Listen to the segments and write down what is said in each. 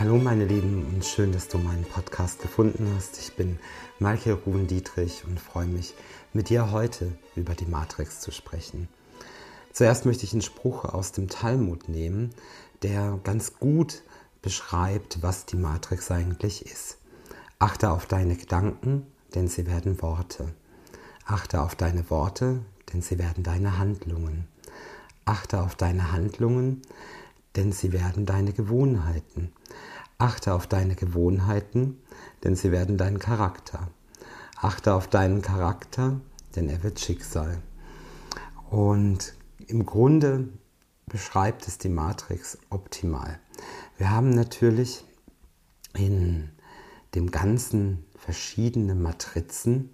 Hallo meine Lieben und schön, dass du meinen Podcast gefunden hast. Ich bin Michael Ruben Dietrich und freue mich, mit dir heute über die Matrix zu sprechen. Zuerst möchte ich einen Spruch aus dem Talmud nehmen, der ganz gut beschreibt, was die Matrix eigentlich ist. Achte auf deine Gedanken, denn sie werden Worte. Achte auf deine Worte, denn sie werden deine Handlungen. Achte auf deine Handlungen, denn sie werden deine Gewohnheiten. Achte auf deine Gewohnheiten, denn sie werden dein Charakter. Achte auf deinen Charakter, denn er wird Schicksal. Und im Grunde beschreibt es die Matrix optimal. Wir haben natürlich in dem Ganzen verschiedene Matrizen,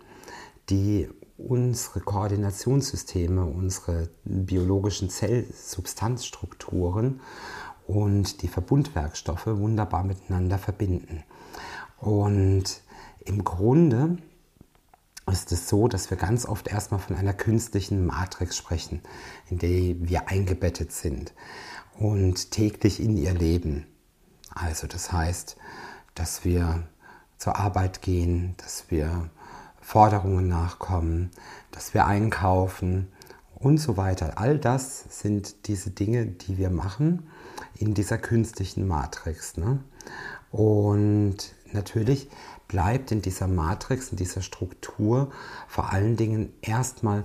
die unsere Koordinationssysteme, unsere biologischen Zellsubstanzstrukturen und die Verbundwerkstoffe wunderbar miteinander verbinden. Und im Grunde ist es so, dass wir ganz oft erstmal von einer künstlichen Matrix sprechen, in der wir eingebettet sind und täglich in ihr leben. Also das heißt, dass wir zur Arbeit gehen, dass wir Forderungen nachkommen, dass wir einkaufen und so weiter. All das sind diese Dinge, die wir machen in dieser künstlichen Matrix. Ne? Und natürlich bleibt in dieser Matrix, in dieser Struktur vor allen Dingen erstmal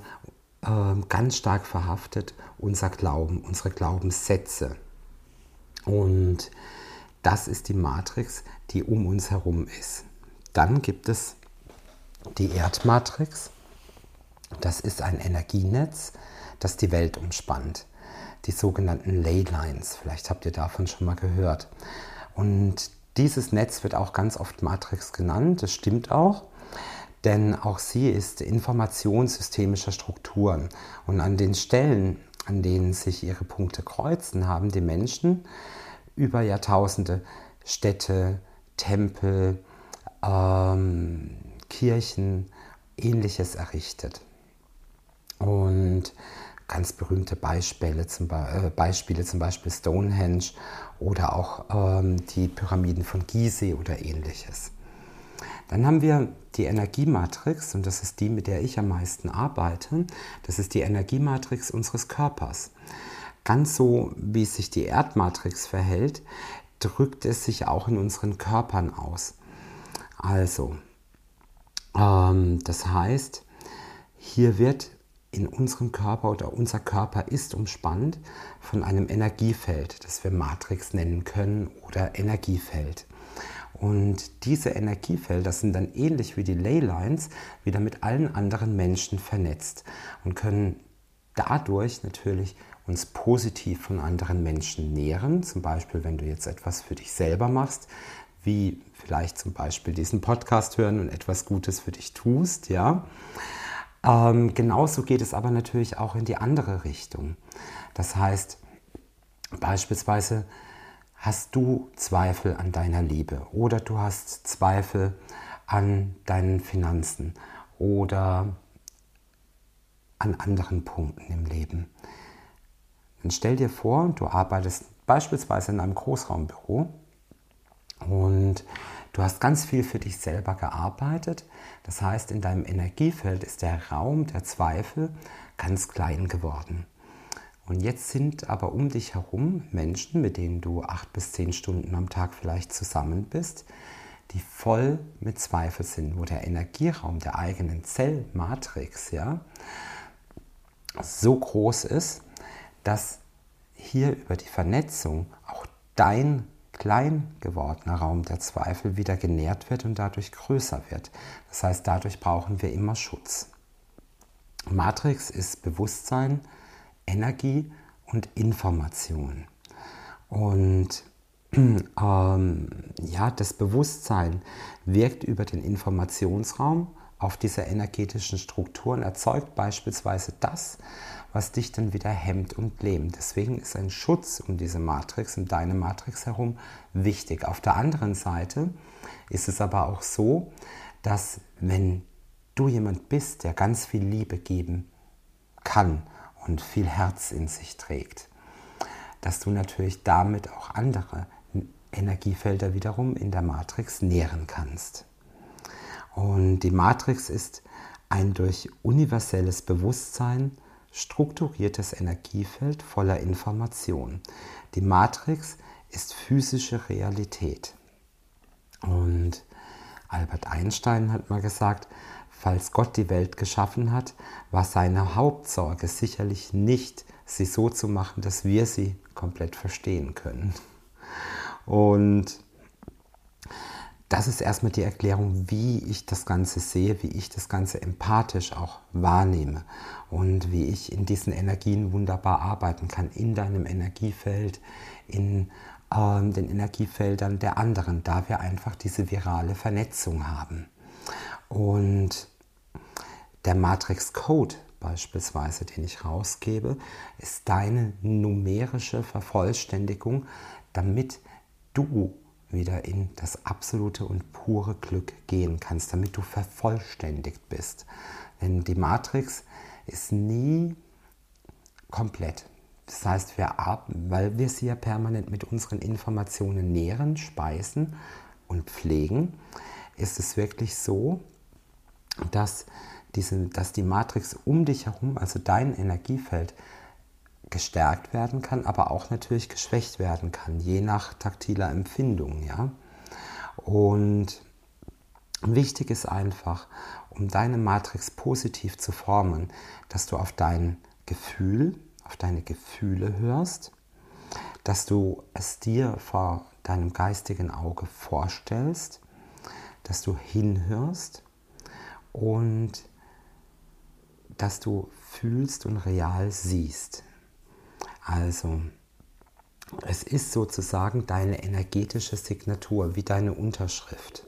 äh, ganz stark verhaftet unser Glauben, unsere Glaubenssätze. Und das ist die Matrix, die um uns herum ist. Dann gibt es die Erdmatrix, das ist ein Energienetz, das die Welt umspannt. Die sogenannten Leylines, vielleicht habt ihr davon schon mal gehört. Und dieses Netz wird auch ganz oft Matrix genannt, das stimmt auch, denn auch sie ist Information systemischer Strukturen. Und an den Stellen, an denen sich ihre Punkte kreuzen, haben die Menschen über Jahrtausende Städte, Tempel, ähm, Kirchen, ähnliches errichtet. Und ganz berühmte Beispiele zum, Be äh, Beispiele, zum Beispiel Stonehenge oder auch ähm, die Pyramiden von Gizeh oder ähnliches. Dann haben wir die Energiematrix und das ist die, mit der ich am meisten arbeite. Das ist die Energiematrix unseres Körpers. Ganz so, wie sich die Erdmatrix verhält, drückt es sich auch in unseren Körpern aus. Also, das heißt, hier wird in unserem Körper oder unser Körper ist umspannt von einem Energiefeld, das wir Matrix nennen können oder Energiefeld. Und diese Energiefelder sind dann ähnlich wie die Leylines wieder mit allen anderen Menschen vernetzt und können dadurch natürlich uns positiv von anderen Menschen nähren. Zum Beispiel, wenn du jetzt etwas für dich selber machst, wie vielleicht zum Beispiel diesen Podcast hören und etwas Gutes für dich tust, ja. Ähm, genauso geht es aber natürlich auch in die andere Richtung. Das heißt, beispielsweise hast du Zweifel an deiner Liebe oder du hast Zweifel an deinen Finanzen oder an anderen Punkten im Leben. Dann stell dir vor, du arbeitest beispielsweise in einem Großraumbüro und du hast ganz viel für dich selber gearbeitet. Das heißt, in deinem Energiefeld ist der Raum der Zweifel ganz klein geworden. Und jetzt sind aber um dich herum Menschen, mit denen du acht bis zehn Stunden am Tag vielleicht zusammen bist, die voll mit Zweifel sind, wo der Energieraum der eigenen Zellmatrix ja, so groß ist, dass hier über die Vernetzung auch dein klein gewordener Raum der Zweifel wieder genährt wird und dadurch größer wird. Das heißt, dadurch brauchen wir immer Schutz. Matrix ist Bewusstsein, Energie und Information. Und ähm, ja, das Bewusstsein wirkt über den Informationsraum auf diese energetischen Strukturen, erzeugt beispielsweise das, was dich dann wieder hemmt und lähmt. Deswegen ist ein Schutz um diese Matrix, um deine Matrix herum wichtig. Auf der anderen Seite ist es aber auch so, dass wenn du jemand bist, der ganz viel Liebe geben kann und viel Herz in sich trägt, dass du natürlich damit auch andere Energiefelder wiederum in der Matrix nähren kannst. Und die Matrix ist ein durch universelles Bewusstsein strukturiertes Energiefeld voller Information. Die Matrix ist physische Realität. Und Albert Einstein hat mal gesagt, falls Gott die Welt geschaffen hat, war seine Hauptsorge sicherlich nicht, sie so zu machen, dass wir sie komplett verstehen können. Und das ist erstmal die Erklärung, wie ich das Ganze sehe, wie ich das Ganze empathisch auch wahrnehme und wie ich in diesen Energien wunderbar arbeiten kann, in deinem Energiefeld, in äh, den Energiefeldern der anderen, da wir einfach diese virale Vernetzung haben. Und der Matrix Code beispielsweise, den ich rausgebe, ist deine numerische Vervollständigung, damit du wieder in das absolute und pure Glück gehen kannst, damit du vervollständigt bist. Denn die Matrix ist nie komplett. Das heißt, wir, weil wir sie ja permanent mit unseren Informationen nähren, speisen und pflegen, ist es wirklich so, dass, diese, dass die Matrix um dich herum, also dein Energiefeld, gestärkt werden kann, aber auch natürlich geschwächt werden kann, je nach taktiler Empfindung. Ja? Und wichtig ist einfach, um deine Matrix positiv zu formen, dass du auf dein Gefühl, auf deine Gefühle hörst, dass du es dir vor deinem geistigen Auge vorstellst, dass du hinhörst und dass du fühlst und real siehst. Also, es ist sozusagen deine energetische Signatur, wie deine Unterschrift.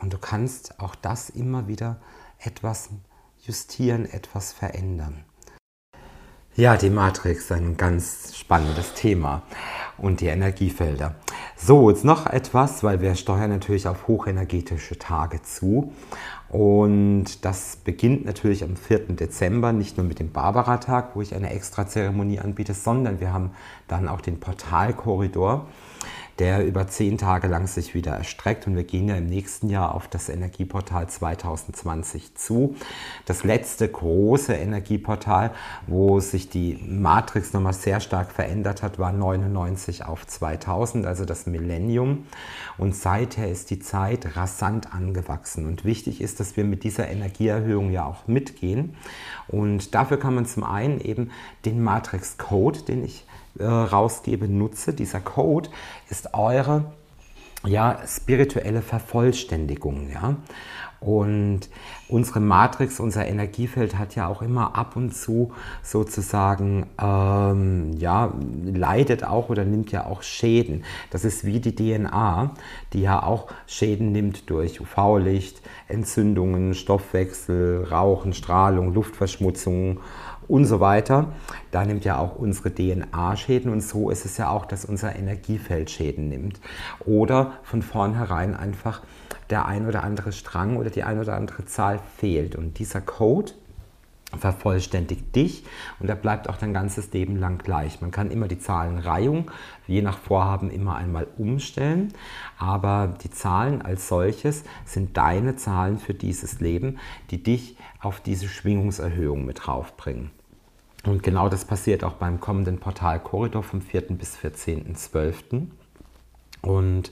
Und du kannst auch das immer wieder etwas justieren, etwas verändern. Ja, die Matrix, ein ganz spannendes Thema und die Energiefelder. So, jetzt noch etwas, weil wir steuern natürlich auf hochenergetische Tage zu. Und das beginnt natürlich am 4. Dezember, nicht nur mit dem Barbara-Tag, wo ich eine extra Zeremonie anbiete, sondern wir haben dann auch den Portalkorridor der über zehn Tage lang sich wieder erstreckt. Und wir gehen ja im nächsten Jahr auf das Energieportal 2020 zu. Das letzte große Energieportal, wo sich die Matrix nochmal sehr stark verändert hat, war 99 auf 2000, also das Millennium. Und seither ist die Zeit rasant angewachsen. Und wichtig ist, dass wir mit dieser Energieerhöhung ja auch mitgehen. Und dafür kann man zum einen eben den Matrix Code, den ich äh, rausgebe, nutze. Dieser Code ist eure ja, spirituelle Vervollständigung. Ja? Und unsere Matrix, unser Energiefeld hat ja auch immer ab und zu sozusagen, ähm, ja, leidet auch oder nimmt ja auch Schäden. Das ist wie die DNA, die ja auch Schäden nimmt durch UV-Licht, Entzündungen, Stoffwechsel, Rauchen, Strahlung, Luftverschmutzung und so weiter. Da nimmt ja auch unsere DNA Schäden und so ist es ja auch, dass unser Energiefeld Schäden nimmt. Oder von vornherein einfach der ein oder andere Strang oder die ein oder andere Zahl fehlt. Und dieser Code vervollständigt dich und er bleibt auch dein ganzes Leben lang gleich. Man kann immer die Zahlenreihung je nach Vorhaben immer einmal umstellen, aber die Zahlen als solches sind deine Zahlen für dieses Leben, die dich auf diese Schwingungserhöhung mit draufbringen. Und genau das passiert auch beim kommenden Portal Korridor vom 4. bis 14.12. Und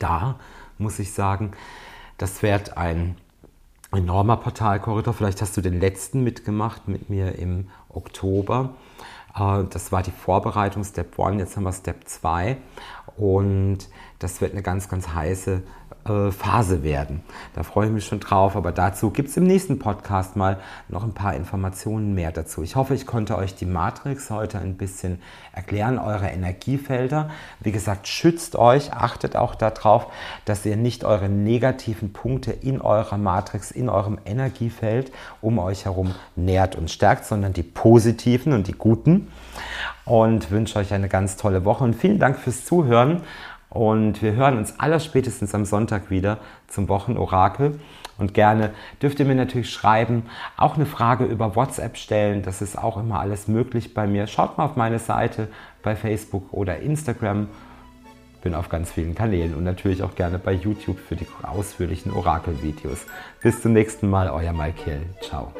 da muss ich sagen, das wird ein enormer Portalkorridor. Vielleicht hast du den letzten mitgemacht mit mir im Oktober. Äh, das war die Vorbereitung Step 1, jetzt haben wir Step 2 und das wird eine ganz, ganz heiße äh, Phase werden. Da freue ich mich schon drauf, aber dazu gibt es im nächsten Podcast mal noch ein paar Informationen mehr dazu. Ich hoffe, ich konnte euch die Matrix heute ein bisschen erklären, eure Energiefelder. Wie gesagt, schützt euch, achtet auch darauf, dass ihr nicht eure negativen Punkte in eurer Matrix, in eurem Energiefeld um euch herum nährt und stärkt, sondern die positiven und die guten. Und wünsche euch eine ganz tolle Woche und vielen Dank fürs Zuhören. Und wir hören uns allerspätestens am Sonntag wieder zum Wochenorakel. Und gerne dürft ihr mir natürlich schreiben, auch eine Frage über WhatsApp stellen. Das ist auch immer alles möglich bei mir. Schaut mal auf meine Seite bei Facebook oder Instagram. bin auf ganz vielen Kanälen und natürlich auch gerne bei YouTube für die ausführlichen Orakelvideos. Bis zum nächsten Mal, euer Malkiel. Ciao.